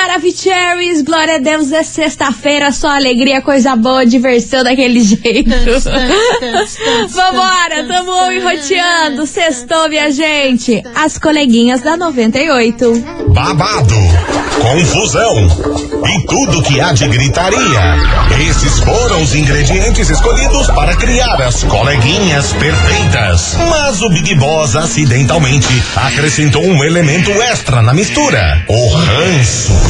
Maravicheries, glória a Deus, é sexta-feira, só alegria, coisa boa, diversão daquele jeito. Vambora, tamo enroteando, sextou, minha gente. As coleguinhas da 98. Babado, confusão e tudo que há de gritaria. Esses foram os ingredientes escolhidos para criar as coleguinhas perfeitas. Mas o Big Boss acidentalmente acrescentou um elemento extra na mistura: o ranço.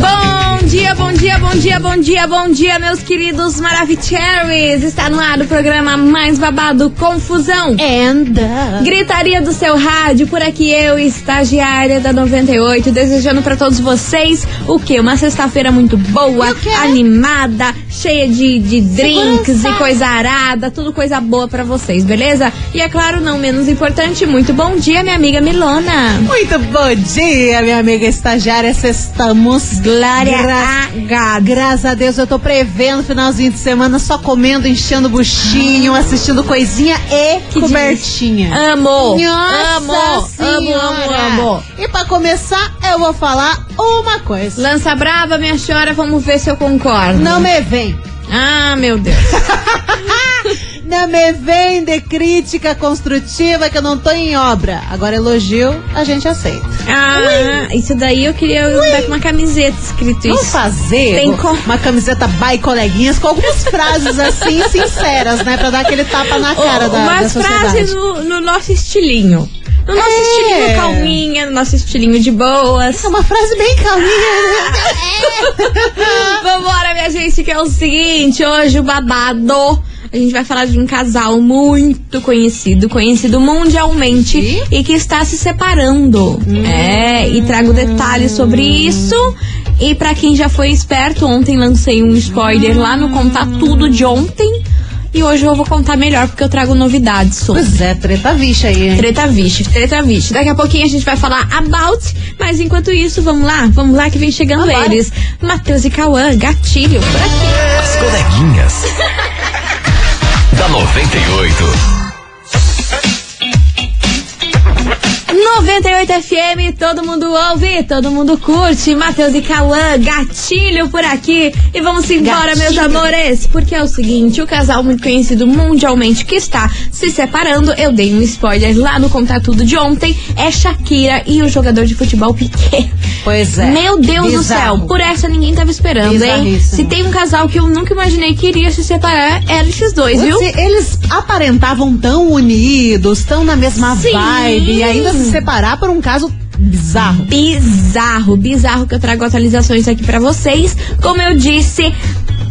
Bom dia, bom dia, bom dia, bom dia, bom dia, meus queridos Maravicheries. Está no ar o programa mais babado Confusão. And Gritaria do seu rádio, por aqui eu, estagiária da 98, desejando para todos vocês o quê? Uma sexta-feira muito boa, animada, cheia de, de drinks Segurança. e coisa arada, tudo coisa boa para vocês, beleza? E é claro, não menos importante, muito bom dia, minha amiga Milona. muito bom dia, minha amiga estagiária. Estamos. Glória Gra- a God. Graças a Deus, eu tô prevendo finalzinho de semana só comendo, enchendo buchinho, assistindo coisinha e Que cobertinha. Amo, Nossa amo, amo, amo, Senhora. amo. E pra começar, eu vou falar uma coisa. Lança brava, minha senhora, vamos ver se eu concordo. Não me vem. Ah, meu Deus. Não me vem de crítica construtiva que eu não tô em obra. Agora, elogio, a gente aceita. Ah, isso daí eu queria dar com uma camiseta escrito Vamos isso. fazer Tem co- uma camiseta by coleguinhas com algumas frases assim sinceras, né? Pra dar aquele tapa na cara Ô, da, da Umas sociedade. frases no, no nosso estilinho. No nosso É. estilinho calminha, no nosso estilinho de boas. É uma frase bem calminha. né? Vambora, minha gente, que é o seguinte, hoje o babado. A gente vai falar de um casal muito conhecido, conhecido mundialmente Ih. e que está se separando. É, e trago detalhes sobre isso. E pra quem já foi esperto, ontem lancei um spoiler lá no Contar Tudo de ontem. E hoje eu vou contar melhor porque eu trago novidades sobre. Pois é, treta vixa aí, hein? Treta vixe, treta vixe. Daqui a pouquinho a gente vai falar about, mas enquanto isso, vamos lá, vamos lá que vem chegando Vambora. eles. Matheus e Cauã, gatilho, por aqui. As coleguinhas. Da 98. 98 FM, todo mundo ouve, todo mundo curte. Matheus e Cauã, gatilho por aqui. E vamos embora, meus Gatilho. amores. Porque é o seguinte: o casal muito conhecido mundialmente que está se separando, eu dei um spoiler lá no Contar Tudo de ontem, é Shakira e o jogador de futebol Piquet. Pois é. Meu Deus do Bizarro. céu, por essa ninguém tava esperando, hein? Se tem um casal que eu nunca imaginei que iria se separar, eram esses dois, viu? Se eles aparentavam tão unidos, tão na mesma Sim. vibe, e ainda se separar por um caso bizarro. Bizarro, bizarro que eu trago atualizações aqui pra vocês. Como eu disse,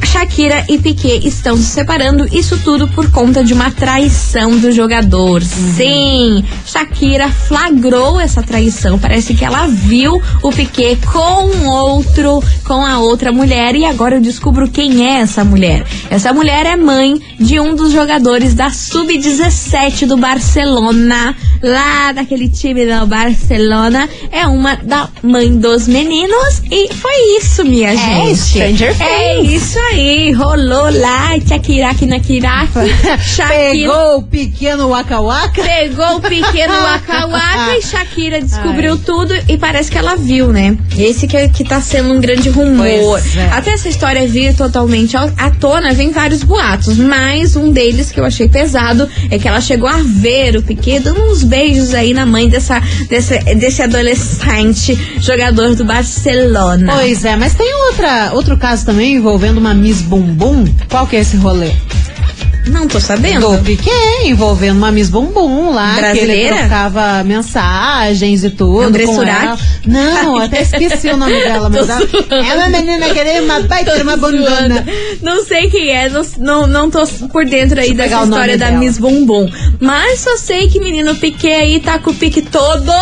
Shakira e Piquet estão se separando, isso tudo por conta de uma traição do jogador. Sim, Shakira flagrou essa traição. Parece que ela viu o Piquet com outro, com a outra mulher e agora eu descubro quem é essa mulher. Essa mulher é mãe de um dos jogadores da sub-17 do Barcelona, lá daquele time do Barcelona, é uma da mãe dos meninos e foi isso, minha gente. Stranger É isso aí, rolou lá, Shakiraki na Kiraki. Pegou o pequeno Waka Waka. pegou o pequeno Waka Waka e Shakira descobriu tudo e parece que ela viu, né? Esse que, que tá sendo um grande rumor. É. Até essa história vir totalmente à tona, vem vários boatos, mas um deles que eu achei pesado é que ela chegou a ver o Piquet dando uns beijos aí na mãe dessa, desse, desse adolescente jogador do Barcelona. Pois é, mas tem outra, outro caso também envolvendo uma Miss Bumbum. Qual que é esse rolê? Não tô sabendo. Do Piquet, envolvendo uma Miss Bumbum lá. Que Brasileira? ele trocava mensagens e tudo. André com Surak? ela. Não, até esqueci o nome dela, mas ela, é uma menina que tem uma baita uma bundona. Não sei quem é, não, não, não tô por dentro aí Deixa dessa história da dela. Miss Bumbum. Mas só sei que menino Piquet aí tá com o pique todo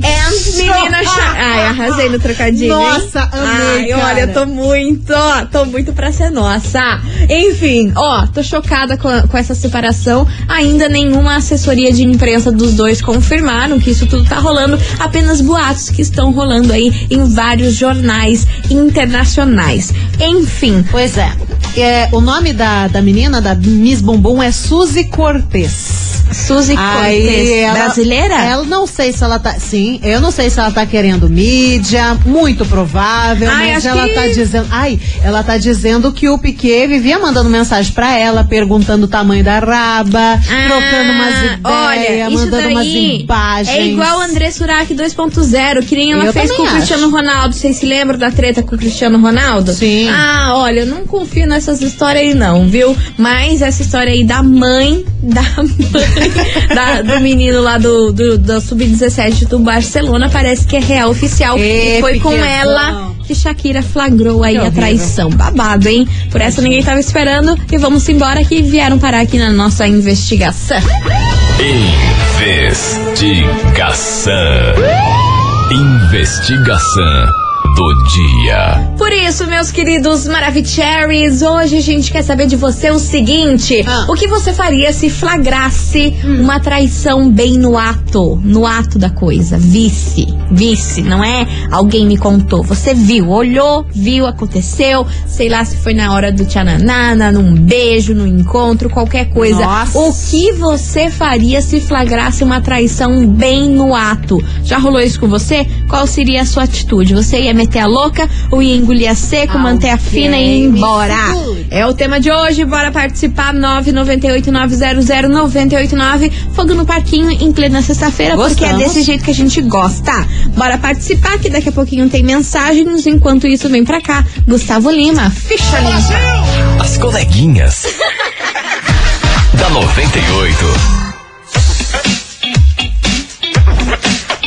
And menina Sha- Ai, arrasei no trocadilho. hein? Nossa, amei, Ai, olha, cara. tô muito, ó, tô muito pra ser nossa. Enfim, ó, tô chocada com, a- com essa separação. Ainda nenhuma assessoria de imprensa dos dois confirmaram que isso tudo tá rolando. Apenas boatos que estão rolando aí em vários jornais internacionais. Enfim, Pois é. É, o nome da, da menina, da Miss Bumbum, é Suzy Cortez. Suzy Cortez, brasileira? Ela não sei se ela tá. Sim, eu não sei se ela tá querendo mídia, muito provável, Ai, mas ela que- tá dizendo. Ai, ela tá dizendo que o Piquet vivia mandando mensagem pra ela, perguntando o tamanho da raba, trocando umas ideias, Ah, olha, mandando umas imagens. É igual o André Surak 2.0, que nem ela Eu fez com o Cristiano Ronaldo. Vocês se lembram da treta com o Cristiano Ronaldo? Sim. Ah, olha, eu não confio nessas histórias aí não, viu? Mas essa história aí da mãe, da mãe da- do menino lá do, do, do Sub-17 do Barcelona parece que é real oficial. Ê, e foi com ela que Shakira flagrou aí a traição. Babado, hein? Por essa ninguém tava esperando. E vamos embora que vieram parar aqui na nossa investigação. Investigação. Investigação do dia. Por isso, meus queridos Maravicheries, hoje a gente quer saber de você o seguinte: Ah. o que você faria se flagrasse uma traição bem no ato, no ato da coisa? Visse, visse, não é alguém me contou. Você viu, olhou, viu, aconteceu, sei lá se foi na hora do tchananana, num beijo, num encontro, qualquer coisa. Nossa. O que você faria se flagrasse uma traição bem no ato? Já rolou isso com você? Qual seria a sua atitude? Você ia meter a louca ou ia engolir a seco, manter a fina e ir embora? É o tema de hoje, bora participar 998-900-989 Fogo no Parquinho em plena sexta-feira, porque é desse jeito que a gente gosta. Bora participar, que daqui a pouquinho tem mensagens. Enquanto isso, vem pra cá. Gustavo Lima, ficha limpa. As coleguinhas. da 98.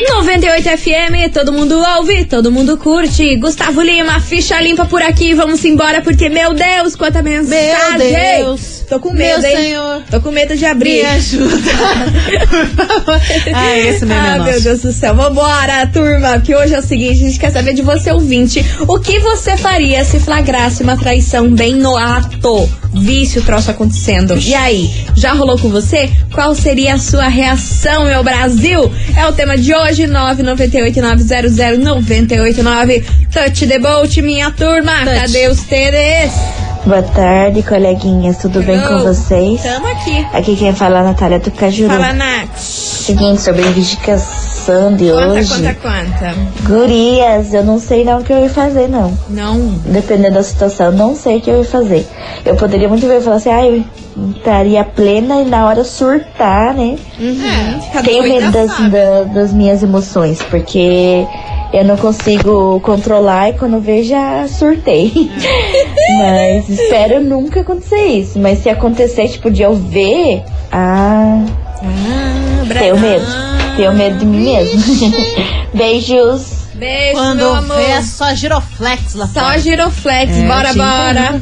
98 FM, todo mundo ouve, todo mundo curte. Gustavo Lima, ficha limpa por aqui. Vamos embora, porque, meu Deus, quanta mensagem! Meu Deus. Tô com medo, Meu hein? Senhor. Tô com medo de abrir. Me ajuda. ah, esse meme é Ah, nosso. meu Deus do céu. Vambora, turma, que hoje é o seguinte, a gente quer saber de você, ouvinte, o que você faria se flagrasse uma traição bem no ato? Visse o troço acontecendo. E aí, já rolou com você? Qual seria a sua reação, meu Brasil? É o tema de hoje, 998-900-989. Touch the boat, minha turma. Touch. Cadê os TDs? Boa tarde, coleguinhas. Tudo bem com vocês? Tamo aqui. Aqui quem fala é a Natália do Cajuru. Fala, Nath. Seguinte, sobre a investigação de Conta, hoje. conta, conta. Gurias, eu não sei não o que eu ia fazer, não. Não. Dependendo da situação, não sei o que eu ia fazer. Eu poderia muito bem falar assim, ah, eu estaria plena e na hora surtar, né? Uhum. Fica Tenho medo das, da- das minhas emoções, porque eu não consigo controlar e quando vejo já surtei. Mas espero nunca acontecer isso. Mas se acontecer, tipo, de eu ver, ah, Ah, tenho medo. Tenho medo de mim mesmo. Beijos. Beijo, Quando meu amor. vê é só giroflex lá Só fora. giroflex. É, bora, bora.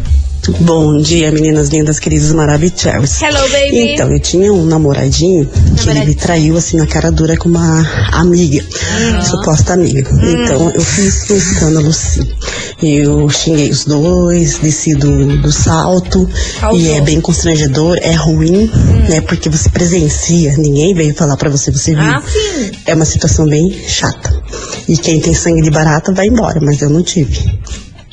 Bom dia, meninas lindas, queridas maravilhosas. Hello, baby. Então, eu tinha um namoradinho que ele me traiu assim na cara dura com uma amiga, suposta amiga. Hum. Então, eu fiz um escândalo sim. Eu xinguei os dois, desci do, do salto. Causou. E é bem constrangedor, é ruim, né? Porque você presencia, ninguém veio falar pra você, você viu. Ah, sim. É uma situação bem chata. E quem tem sangue de barata vai embora, mas eu não tive.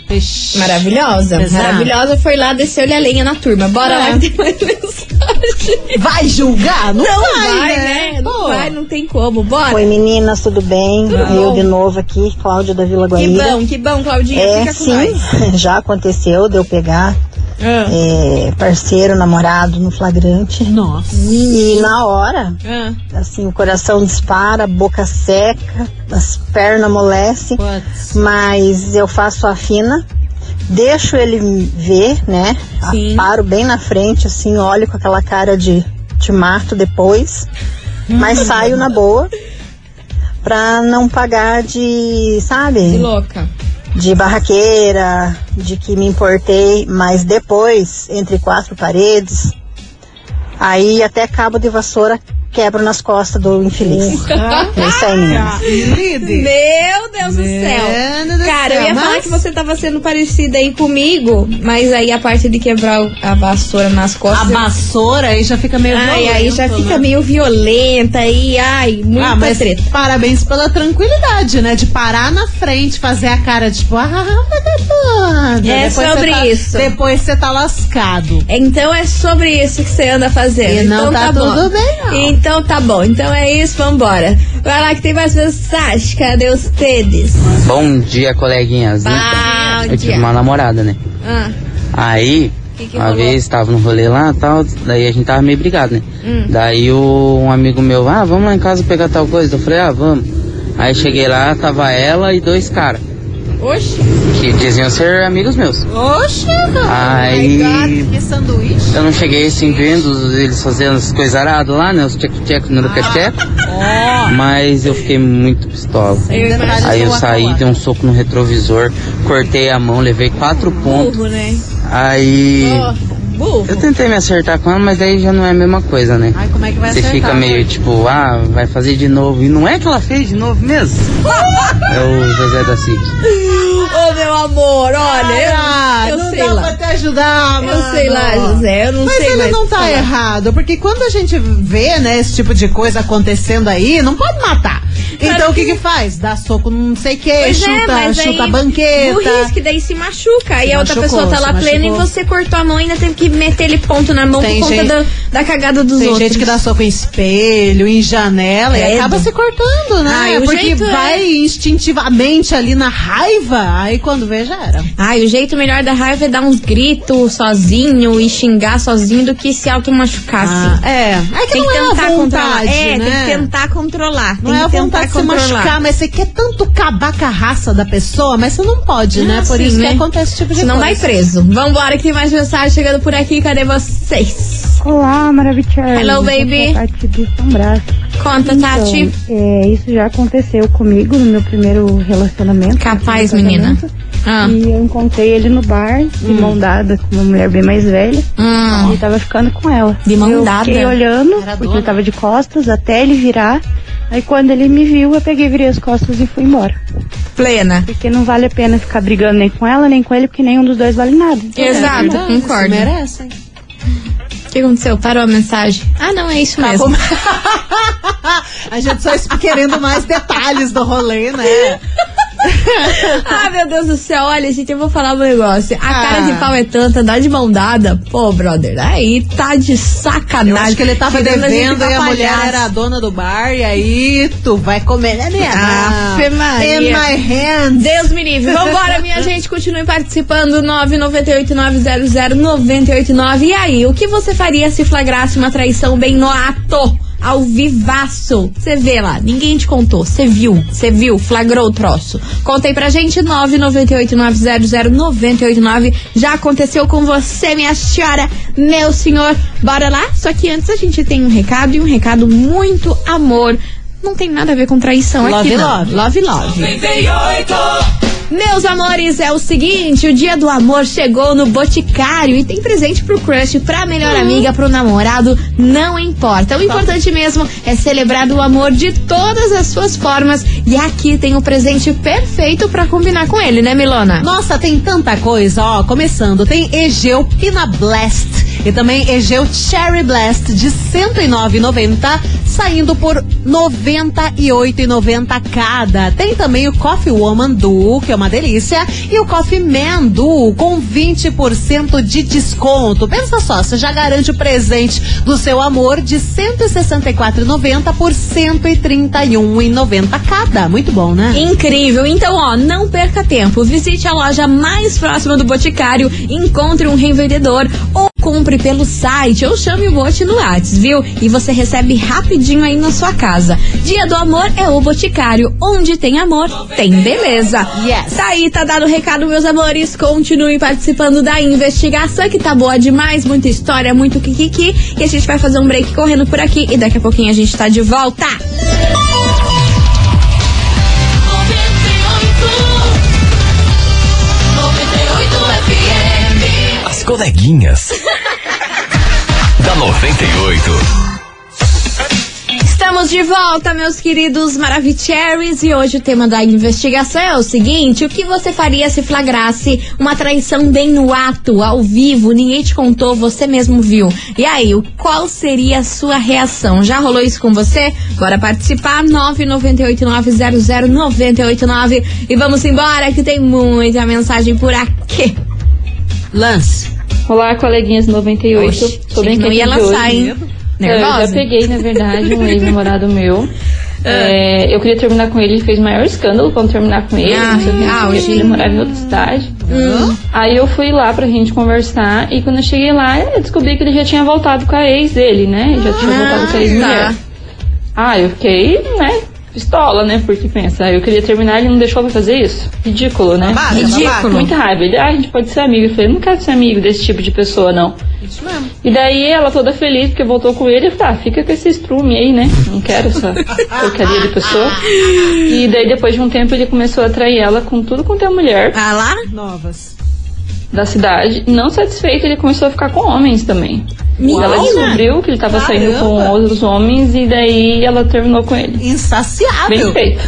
Ixi. Maravilhosa. Exato. Maravilhosa foi lá descer-lhe a lenha na turma. Bora É. lá que tem mais mensagem. Vai julgar? Não, Não vai, vai, né? né? Não vai, não tem como. Bora. Oi meninas, tudo bem? Tudo Eu bom. de novo aqui, Cláudia da Vila Que Guaíra. bom, que bom, Claudinha. É, Fica com sim, nós. já aconteceu de eu pegar. É, parceiro, namorado no flagrante. Nossa. E na hora, Ah. assim, o coração dispara, a boca seca, as pernas amolecem, mas eu faço a fina, deixo ele ver, né? Sim. Paro bem na frente, assim, olho com aquela cara de te mato depois, mas saio na boa. Pra não pagar de, sabe? Que louca. De barraqueira, de que me importei, mas depois, entre quatro paredes, aí até cabo de vassoura quebro nas costas do infeliz. É isso aí. Meu Deus do céu. Cara, céu, eu ia falar que você tava sendo parecida aí comigo, mas aí a parte de quebrar a vassoura nas A costas. vassoura aí já fica meio Ai, aí já fica né? meio violenta e ai, muita Ah, mas treta. parabéns pela tranquilidade, né? De parar na frente, fazer a cara tipo, ah, tá É Depois sobre tá- isso. Depois você tá lascado. Então é sobre isso que você anda fazendo. E não então tá bom. tudo bem, não. Então tá bom. Então é isso, vambora. Vai lá que tem mais mensagem. Cadê os tedes? Bom dia, coleguinhas. Bom Então, eu dia. tive uma namorada, né? Ah, Aí, Que que uma rolou? vez tava no rolê lá tal, daí a gente tava meio brigado, né? Hum. Daí o, um amigo meu, ah, vamos lá em casa pegar tal coisa. Eu falei, ah, vamos. Aí cheguei lá, tava ela e dois caras, oxe. que diziam ser amigos meus. Oxe, mano. Aí- God, que sanduíche. Eu não cheguei assim vendo eles fazendo as coisas aradas lá, né? Os tcheco-tcheco no tcheco Mas eu fiquei muito pistola. Eu imagino. Aí eu saí, dei um soco no retrovisor, cortei a mão, levei quatro pontos. Burro, né? Aí Ó, burro. eu tentei me acertar com ela, mas daí já não é a mesma coisa, né? Ai, como é que vai Você acertar? fica meio tipo, ah, vai fazer de novo. E não é que ela fez de novo mesmo. é o José da Cid. Ô, meu amor, olha, Ah, eu, eu não sei dá lá. pra te ajudar, mano. Eu sei lá, José, eu não Mas sei ele mais não tá falar. errado, porque quando a gente vê, né, esse tipo de coisa acontecendo aí, não pode matar. Então o que que faz? Dá soco no não sei o que, Pois chuta, é, chuta aí, banqueta. Burrice, que daí se machuca. Se e a outra pessoa tá lá plena e você cortou a mão e ainda teve que meter ele ponto na mão Tem por conta gente- da, da cagada dos Tem outros. gente que dá soco em espelho, em janela e Credo. acaba se cortando, né? Ai, o Porque é- vai instintivamente ali na raiva, aí quando vê já era. Ai, o jeito melhor da raiva é dar uns gritos sozinho e xingar sozinho do que se automachucar, assim. Ah, é. É que Tem não que é tentar controlar. vontade, É, né? tem que tentar controlar. Não tem é a vontade se machucar, mas você quer tanto acabar com a raça da pessoa, mas você não pode, né? Ah, Por sim, isso né? que acontece esse tipo de Senão coisa. vai preso. Vambora que tem mais mensagem chegando por aqui. Cadê vocês? Olá, Maravicherry. Hello, baby. Tati de. Conta, Tati. Então, é, isso já aconteceu comigo no meu primeiro relacionamento. Capaz, menina. Ah. E eu encontrei ele no bar, de mão dada, com uma mulher bem mais velha. Hum. E tava ficando com ela. De mão eu dada? fiquei olhando, Era porque dona? ele tava de costas, até ele virar. Aí quando ele me viu, eu peguei, virei as costas e fui embora. Plena. Porque não vale a pena ficar brigando nem com ela, nem com ele, porque nenhum dos dois vale nada. Exato, verdade, concordo. isso Merecem. O que aconteceu? Parou a mensagem. Ah, não, é isso mesmo. a gente só está querendo mais detalhes do rolê, né? Ah, meu Deus do céu, olha, gente, eu vou falar um negócio. A Ah. cara de pau é tanta, andar de mão dada. Pô, brother, aí tá de sacanagem. Eu acho que ele tava a devendo pra e a mulher era a dona do bar, e aí tu vai comer na minha. Maria. In my hands. Deus me livre. Vambora, minha gente. Continue participando. 998-900-989. E aí, o que você faria se flagrasse uma traição bem no ato? Ao vivaço. Você vê lá, ninguém te contou. Você viu, você viu, flagrou o troço. Contei pra gente, 998-900-989. Já aconteceu com você, minha senhora, meu senhor. Bora lá? Só que antes a gente tem um recado e um recado muito amor. Não tem nada a ver com traição aqui, Love, não. love. Love, love. Meus amores, é o seguinte, o dia do amor chegou no Boticário e tem presente pro crush, pra melhor amiga, pro namorado, não importa. O importante mesmo é celebrar o amor de todas as suas formas e aqui tem o presente perfeito pra combinar com ele, né, Milona? Nossa, tem tanta coisa, ó. Começando, tem Egeu Pina Blast e também Egeu Cherry Blast de R$ 109,90, saindo por R$ 98,90 cada. Tem também o Coffee Woman Duo, que é uma delícia, e o Coffee Man Duo com 20% de desconto. Pensa só, você já garante o presente do seu amor de R$ 164,90 por R$ 131,90 cada. Muito bom, né? Incrível! Então, ó, não perca tempo. Visite a loja mais próxima do Boticário, encontre um revendedor ou compre pelo site ou chame o Bote no Whats, viu? E você recebe rapidinho aí na sua casa. Dia do amor é o Boticário. Onde tem amor, tem beleza. Yes. Tá aí, tá dado o recado, meus amores. Continuem participando da investigação, que tá boa demais. Muita história, muito kikiki. E a gente vai fazer um break correndo por aqui. E daqui a pouquinho a gente tá de volta. As coleguinhas. Da 98. Estamos de volta, meus queridos Maravicheries, e hoje o tema da investigação é o seguinte: o que você faria se flagrasse uma traição bem no ato, ao vivo, ninguém te contou, você mesmo viu? E aí, o- qual seria a sua reação? Já rolou isso com você? Bora participar, 998900989 e vamos embora que tem muita mensagem por aqui. Lance. Olá, coleguinhas 98. Oxe, Tô bem não ia lançar, hoje. hein? Eu Nervosa? já peguei, na verdade, um ex-namorado meu. É, eu queria terminar com ele, ele fez maior escândalo quando terminar com ele. Ah, não sei o que, o auge. ele morava em outra cidade. Hum. Aí eu fui lá pra gente conversar e quando eu cheguei lá, eu descobri que ele já tinha voltado com a ex dele, né? Já tinha voltado com a ex-mulher. tá. Ah, eu fiquei, né? Pistola, né? Porque pensa, eu queria terminar, ele não deixou pra fazer isso. Ridículo, né? Babaca, Ridículo. babaca. Muita raiva. Ele, ah, a gente pode ser amigo. Eu falei, não quero ser amigo desse tipo de pessoa, não. Isso mesmo. E daí ela toda feliz porque voltou com ele, eu falei, ah, fica com esse estrume aí, né? Não quero essa porcaria de pessoa. E daí depois de um tempo ele começou a trair ela com tudo quanto é mulher Ah lá? Novas. da cidade. Não satisfeito, ele começou a ficar com homens também. Menina! Ela descobriu que ele tava saindo com Caramba! outros homens e daí ela terminou com ele. Bem Insaciável. feito.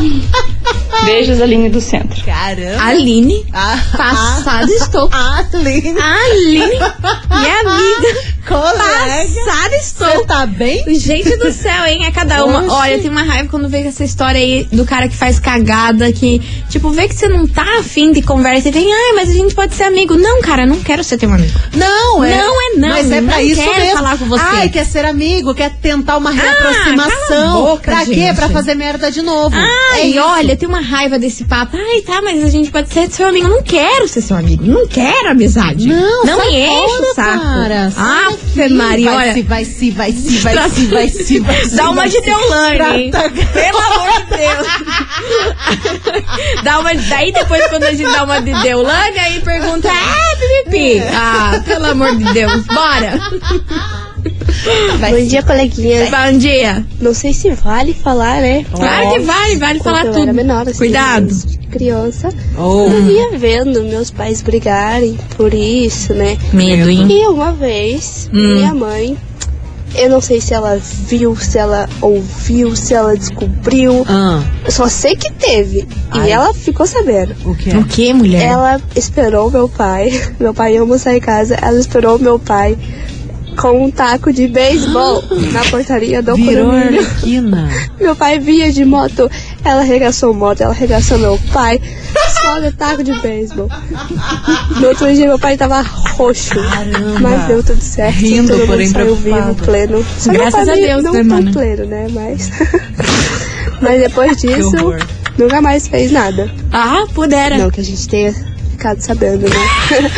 Beijos, Aline do Centro. Caramba. Aline, Ah, passada estou. ah, Aline. Aline, minha amiga, Colega. passada Você estou. tá bem? Gente do céu, hein? É cada uma. Oxe. Olha, tem uma raiva quando vê essa história aí do cara que faz cagada, que, tipo, vê que você não tá afim de conversa e vem, ai, mas a gente pode ser amigo. Não, cara, não quero ser teu amigo. Não, é. Não é não, Mas é pra não isso quero mesmo. falar com você. Ai, quer ser amigo, quer tentar uma cala a reaproximação. boca, pra quê? gente. Pra fazer merda de novo. Ai, é olha, tem uma raiva desse papo. Ai, tá, mas a gente pode ser seu amigo. Não quero ser seu amigo. Não quero amizade. Não, não me enche o saco. Cara. Daqui. Maria, vai olha. se, vai se, vai se, vai se, vai se, vai se. Dá uma de. Deolane, hein? Trata- Pelo amor de Deus. dá uma, daí depois, quando a gente dá uma de Deolane, aí pergunta, é, pipipi. Ah, pelo amor de Deus. Bora. Bom dia, coleguinhas. Bom dia. Não sei se vale falar, né? Claro que vale, vale Quando falar eu tudo. era menor, assim, Cuidado. mas Criança. Oh. Eu via vendo meus pais brigarem por isso, né? Medo, hein? E uma vez, Hum. minha mãe, eu não sei se ela viu, se ela ouviu, se ela descobriu. Ah, Eu só sei que teve. Ai. E ela ficou sabendo. o quê? O que, mulher? Ela esperou meu pai. Meu pai ia almoçar em casa. Ela esperou meu pai com um taco de beisebol na portaria do Virou condomínio. Meu pai vinha de moto. Ela arregaçou moto, ela arregaçou meu pai. Só de taco de beisebol. No outro dia meu pai tava roxo. Caramba. Mas deu tudo certo. Rindo, todo mundo porém saiu preocupado. vivo, pleno. Só Graças meu pai a Deus, não né, tão mana? pleno, né? Mas... Mas depois disso, nunca mais fez nada. Ah, pudera. Não que a gente tenha ficado sabendo, né?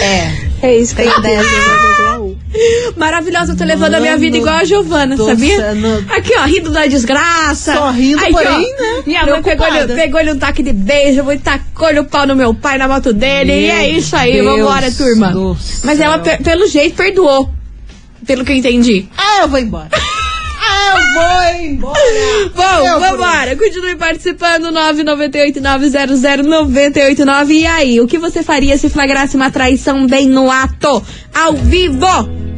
É. É isso, foi Tem 10 dessa. anos. Maravilhosa, eu tô levando a minha vida igual a Giovana, sabia? no- Aqui, ó, rindo da desgraça. Só rindo, Aí, porém, ó, né, Minha mãe pegou-lhe pegou um taque de beijo, e tacou-lhe o pau no meu pai na moto dele. e Meu é isso aí, Deus vambora, turma. Mas ela, pe- pelo jeito, perdoou. Pelo que eu entendi. Ah, eu vou embora. Ah, eu vou embora. Bom, Eu, vambora. Continue participando. 998-900-989. E aí, o que você faria se flagrasse uma traição bem no ato? Ao vivo?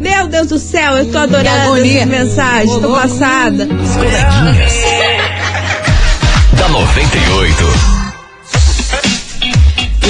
Meu Deus do céu, eu tô adorando agonia. essas mensagens. Tô passada. Coleguinhas. da 98.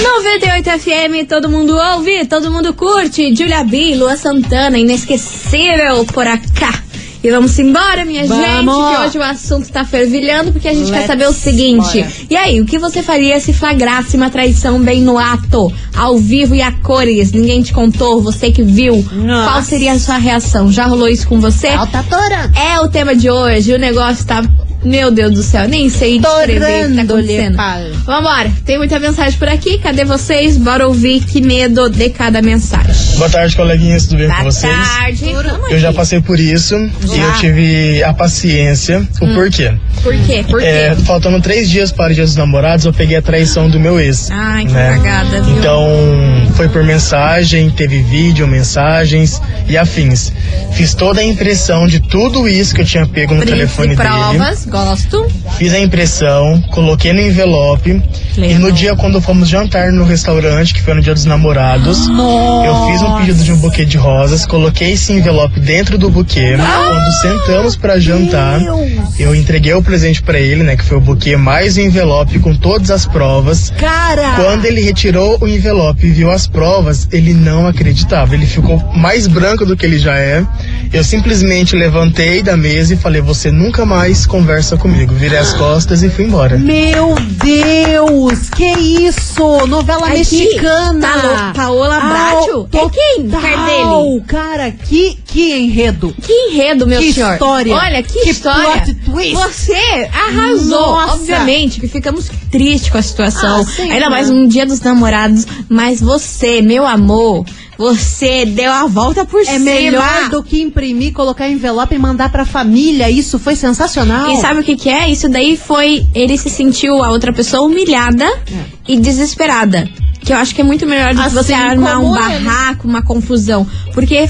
98 FM, todo mundo ouve, todo mundo curte. Julia B, Lua Santana, inesquecível por acá. E vamos embora, minha Vamos. gente, que hoje o assunto tá fervilhando, porque a gente quer Let's saber o seguinte. bora. E aí, o que você faria se flagrasse uma traição bem no ato, ao vivo e a cores? Ninguém te contou, você que viu. Nossa. Qual seria a sua reação? Já rolou isso com você? Alta tora. É o tema de hoje, o negócio tá. Meu Deus do céu, nem sei descrever o que tá acontecendo. Vambora, tem muita mensagem por aqui. Cadê vocês? Bora ouvir que medo de cada mensagem. Boa tarde, coleguinhas, tudo bem Boa com vocês? tarde. Tamo Eu já passei por isso e eu tive a paciência. O porquê? Por quê? Por quê? É, faltando três dias para o dia dos namorados, eu peguei a traição do meu ex. Ai, que né? cagada, viu? Então, foi por mensagem, teve vídeo, mensagens e afins. Fiz toda a impressão de tudo isso que eu tinha pego no Prints telefone provas, dele. Gosto. Fiz a impressão, coloquei no envelope. E no dia quando fomos jantar no restaurante, que foi no dia dos namorados, eu fiz um pedido de um buquê de rosas, coloquei esse envelope dentro do buquê. Quando sentamos pra jantar, eu entreguei o presente pra ele, né, que foi o buquê mais o envelope com todas as provas. Cara! Quando ele retirou o envelope e viu as provas, ele não acreditava. Ele ficou mais branco do que ele já é. Eu simplesmente levantei da mesa e falei: Você nunca mais conversa comigo. Virei as costas e fui embora. Meu Deus, que isso? Novela Ai, que- mexicana. tá Paola Bracho? É quem? Dele? Cara, que, que enredo. Que enredo, meu Que senhor. história. Olha, que, Que história. plot twist. Você arrasou. Nossa. Obviamente que ficamos tristes com a situação. Ah, sim, Ainda né? mais um dia dos namorados. Mas você, meu amor, você deu a volta por É cima. melhor do que imprimir, colocar envelope e mandar pra família. Isso foi sensacional. E sabe o que, que é? Isso daí foi. Ele se sentiu a outra pessoa humilhada e desesperada. Que eu acho que é muito melhor do que Assim você armar um barraco, uma confusão. Porque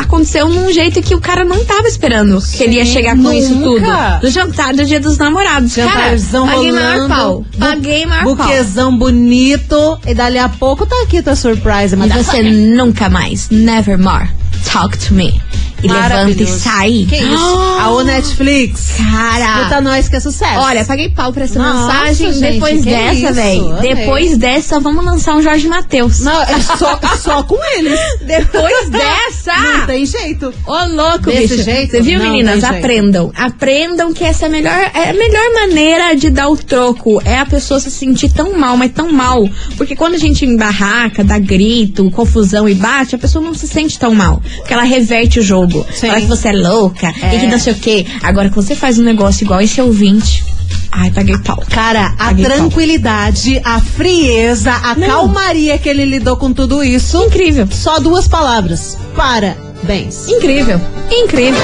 aconteceu num jeito que o cara não tava esperando que ele ia Sim, chegar com isso tudo. nunca. Do jantar do dia dos namorados. Jantarzão cara, paguei maior pau. Paguei maior pau. Buquezão bonito. E dali a pouco tá aqui tua surprise. E Mas você nunca mais, never more, talk to me. E levanta e sai. Que isso? A o Netflix. Cara. Escuta nós que é sucesso. Olha, paguei pau pra essa Nossa, mensagem. gente, Depois dessa, velho. Depois dessa, vamos lançar um Jorge Matheus. Não, é só, só com eles. Depois dessa! Não tem jeito. Ô, louco, Desse bicho. jeito? Você viu, Não meninas? tem jeito. Aprendam. Aprendam que essa é a melhor, é a melhor maneira de dar o troco. É a pessoa se sentir tão mal, mas tão mal. Porque quando a gente embarraca, dá grito, confusão e bate, a pessoa não se sente tão mal. Porque ela reverte o jogo. Sim. Fala que você é louca É. e que não sei o quê. Agora, quando você faz um negócio igual esse ouvinte. Ai, paguei pau. Cara, a Paguei pau. tranquilidade, a frieza, a Não. calmaria que ele lidou com tudo isso. Incrível. Só duas palavras. Parabéns. Incrível. Incrível.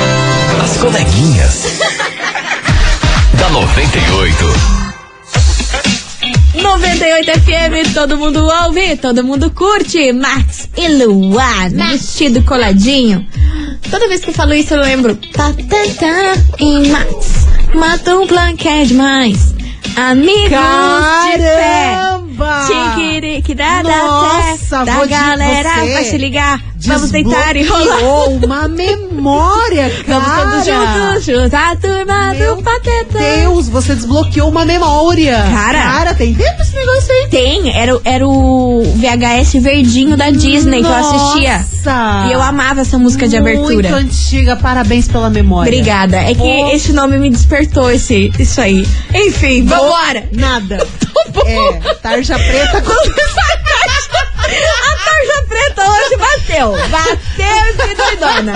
As coleguinhas. da 98. 98 FM, todo mundo ouve, todo mundo curte. Max e Luan, vestido coladinho. Toda vez que eu falo isso, eu lembro. Tá, e Max, mata um plan que é demais. Amigos de fé. Caramba! Tiquirique da da Nossa, da de- galera vai se ligar. Vamos deitar e Desbloqueou rolar. uma memória, cara. Vamos todos juntos, juntar a turma Meu do Pateta. Deus, você desbloqueou uma memória. Cara. Cara, tem tempo esse negócio aí? Tem, era, o- era o VHS verdinho da Disney que eu assistia. Nossa. E eu amava essa música de Muito abertura. antiga, parabéns pela memória. Obrigada. É que esse nome me despertou esse, isso aí. Enfim, vambora. Nada. É, tarja preta com... Preta hoje bateu. Bateu de doidona.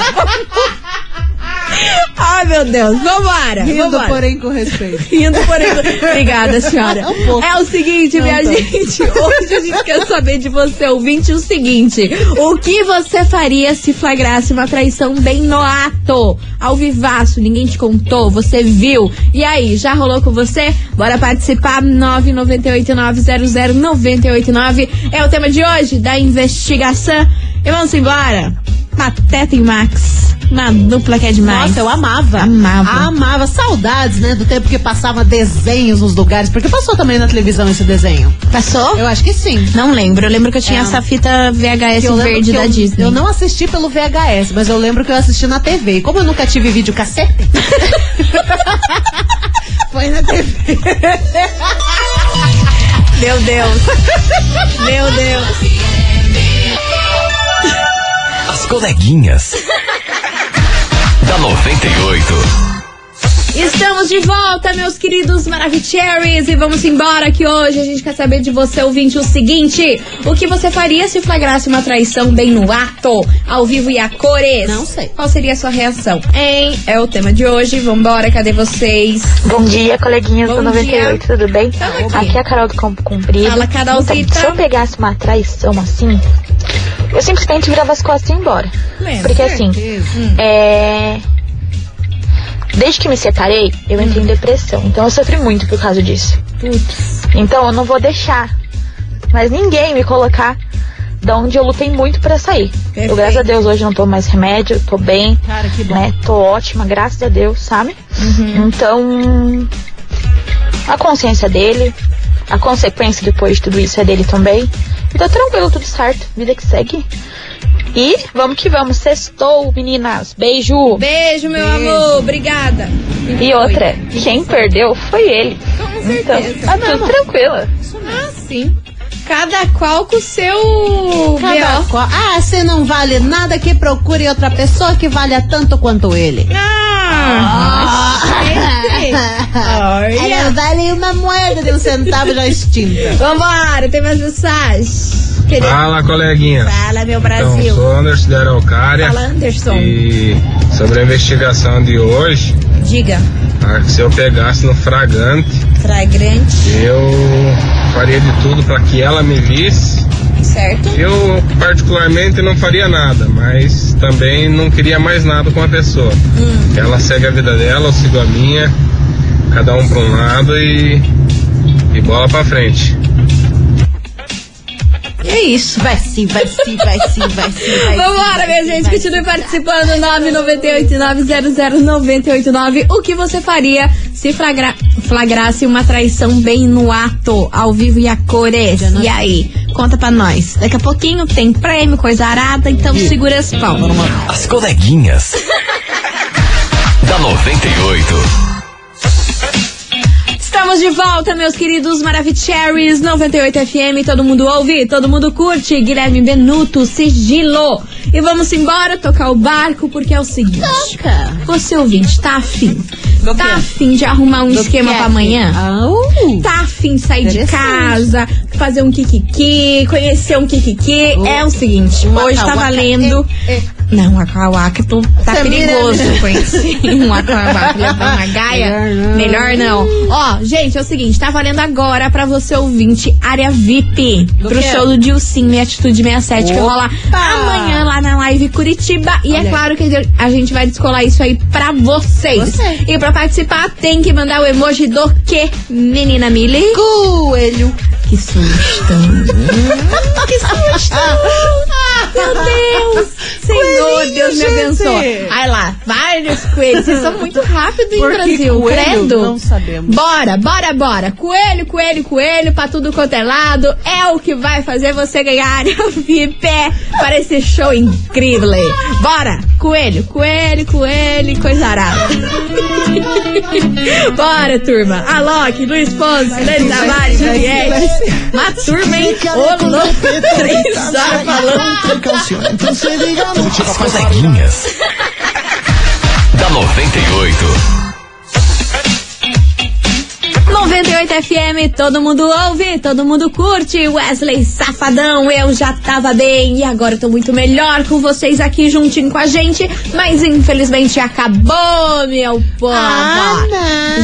Ai, meu Deus. Vambora. Rindo, vambora. porém, com respeito. Rindo, porém. Obrigada, senhora. Um. É o seguinte, Não minha tô. gente. Hoje a gente quer saber de você, ouvinte, o seguinte: o que você faria se flagrasse uma traição bem no ato? Ao vivaço, ninguém te contou, você viu. E aí, já rolou com você? Bora participar. 998900989 é o tema de hoje da investigação. E vamos embora. Pateta e Max. Uma dupla que é demais. Nossa, eu amava. Amava. Amava. Saudades, né? Do tempo que passava desenhos nos lugares. Porque passou também na televisão esse desenho. Passou? Eu acho que sim. Não lembro. Eu lembro que eu tinha É. essa fita VHS verde da eu, Disney. Eu não assisti pelo VHS, mas eu lembro que eu assisti na TV. E como eu nunca tive vídeo cassete. Foi na TV. Meu Deus. Meu Deus. As coleguinhas. da 98. Estamos de volta, meus queridos Maravicheries, e vamos embora que hoje a gente quer saber de você, ouvinte, o seguinte: o que você faria se flagrasse uma traição bem no ato, ao vivo e a cores? Não sei. Qual seria a sua reação? Hein? É o tema de hoje. Vambora, cadê vocês? Bom dia, coleguinhas Bom do 98, tudo bem? Aqui. Aqui é a Carol do Campo Comprido. Fala, Carolzita. Então, se eu pegasse uma traição assim, eu simplesmente virava as costas e ia embora. Lembra? Porque assim, é. Desde que me separei, eu entrei em depressão. Então eu sofri muito por causa disso. Putz. Então eu não vou deixar mais ninguém me colocar da onde eu lutei muito pra sair. Eu, graças a Deus, hoje não tomo mais remédio, tô bem. Cara, que bom. Né? Tô ótima, graças a Deus, sabe? Então, a consciência dele, a consequência depois de tudo isso é dele também. E tá tranquilo, tudo certo. Vida que segue. E vamos que vamos. Sextou, meninas. Beijo. Beijo, meu amor. Obrigada. E outra, quem perdeu foi ele. Com Então, certeza. tá tudo tranquilo. Ah, sim. Cada qual com o seu Cada qual- Ah, você não vale nada que procure outra pessoa que valha tanto quanto ele. Ah. Olha. Ela vale uma moeda de um centavo já extinta. Vambora, tem mais mensagens. Querido. Fala, coleguinha. Fala, meu Então, Brasil. sou Anderson da Araucária. Fala, Anderson. E sobre a investigação de hoje, Diga. ah, se eu pegasse no fragante, Flagrante, eu faria de tudo para que ela me visse. certo? Eu, particularmente, não faria nada, mas também não queria mais nada com a pessoa. Hum. Ela segue a vida dela, eu sigo a minha, cada um para um lado e, e bola para frente. E é isso. Vai sim, vai sim, vai sim, vai sim. Vai Vambora, sim, minha gente. sim, Continue participando. 998-900-989. O que você faria se flagra- flagrasse uma traição bem no ato, ao vivo e a cores? E aí? Conta pra nós. Daqui a pouquinho tem prêmio, coisa arada, então segura as pau. As coleguinhas. da 98. Estamos de volta, meus queridos Maravicheries 98 FM. Todo mundo ouve, todo mundo curte. Guilherme Benuto, sigilo. E vamos embora tocar o barco, porque é o seguinte: Toca. você ouvinte, tá afim? Do Tá afim de arrumar um Do esquema que? pra amanhã? Au. Tá afim de sair de casa, fazer um kikiki, conhecer um kikiki? Oh. É o seguinte, hoje tá valendo. é, é. Não, um akawaka tu- tá Você perigoso mira- conhecer um levar uma gaia. Melhor não. Ó, gente, é o seguinte, tá valendo agora pra você ouvinte área VIP Do pro quê? show do Dilcinho e Atitude 67 que Opa! rola amanhã lá na live Curitiba. E é Olha aí. claro que a gente vai descolar isso aí pra vocês. Você. E pra participar tem que mandar o emoji do que, menina Mili? Coelho. Que susto. que susto. Meu Deus. Senhor, Coelhinho, Deus me abençoe. Ai lá, vários coelhos. Vocês são muito rápidos, que Brasil? coelho? Credo. Não sabemos. Bora, bora, bora. Coelho, coelho, coelho, pra tudo quanto é lado. É o que vai fazer você ganhar área VIP para esse show incrível. Bora, coelho, coelho, coelho, coisa arada. Bora, turma. Alok, Luiz Ponce, Lene Tavares, Juliette. Uma turma, hein? Ô, louco. Três horas falando. As coleguinhas. da 98. 98 FM, todo mundo ouve, todo mundo curte. Wesley Safadão, eu já tava bem e agora tô muito melhor com vocês aqui juntinho com a gente. Mas infelizmente acabou, meu povo. Ah,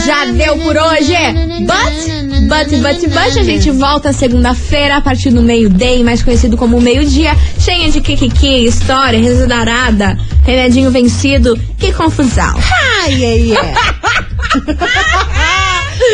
já deu por hoje. But, but, but, but, a gente volta segunda-feira a partir do meio-day, mais conhecido como meio-dia, cheia de kikiki, história, residarada, remedinho vencido e confusão. Ai, ai, ai.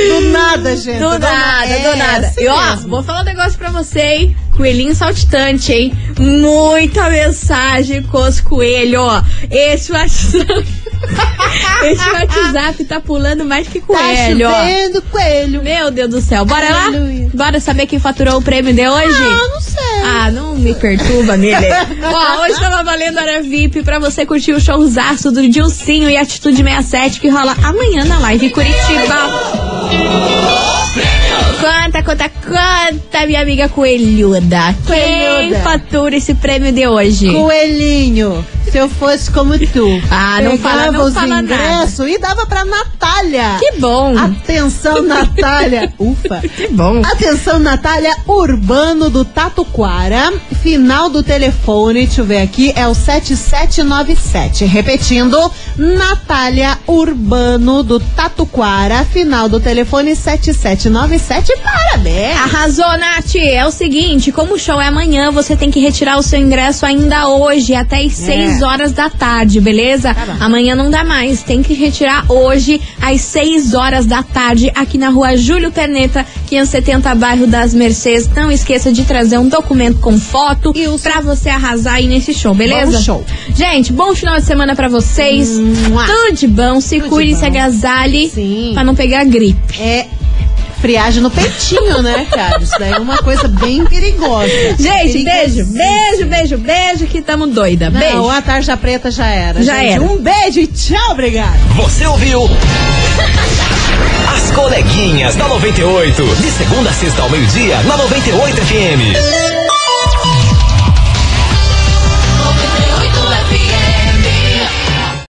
Do nada, gente. Do nada, é, do nada. assim e ó, mesmo. vou falar um negócio pra você, hein? Coelhinho saltitante, hein? Muita mensagem com os coelhos, ó. Esse WhatsApp. Esse WhatsApp tá pulando mais que Tá coelho, ó. chovendo coelho. Meu Deus do céu. Bora lá? Aleluia. Bora saber quem faturou o prêmio de hoje? Ah, não sei. Ah, não me perturba, Mili. Ó, hoje tava valendo hora VIP pra você curtir o showzaço do Dilcinho e Atitude 67 que rola amanhã na live Curitiba. Conta, conta, conta, minha amiga coelhuda. Quem Coelhuda. fatura esse prêmio de hoje? Coelhinho, se eu fosse como tu. Ah, não fala- não os fala nada. ingressos e dava pra Natália. Que bom. Atenção, Natália. Ufa. Que bom. Atenção, Natália Urbano do Tatuquara. Final do telefone, deixa eu ver aqui, é o 7797. Repetindo, Natália Urbano do Tatuquara. Final do telefone 7797. Parabéns. Arrasou, Nath! É o seguinte, como o show é amanhã, você tem que retirar o seu ingresso ainda hoje, até às 6 horas da tarde, beleza? Amanhã não dá mais, tem que retirar hoje às 6 horas da tarde aqui na rua Júlio Perneta, 570 bairro das Mercedes. Não esqueça de trazer um documento com foto pra você arrasar aí nesse show, beleza? Vamos show. Gente, bom final de semana pra vocês. Tudo de bom, se cuide, se agasalhe pra não pegar gripe. É friagem no peitinho, né, cara? Isso daí é uma coisa bem perigosa. Gente, beijo, beijo, beijo, beijo, que tamo doida. Não, Beijo. a tarja preta já era. Já gente. era. Um beijo e tchau, obrigado. Você ouviu? As coleguinhas da 98. De segunda a sexta ao meio-dia, na 98 FM.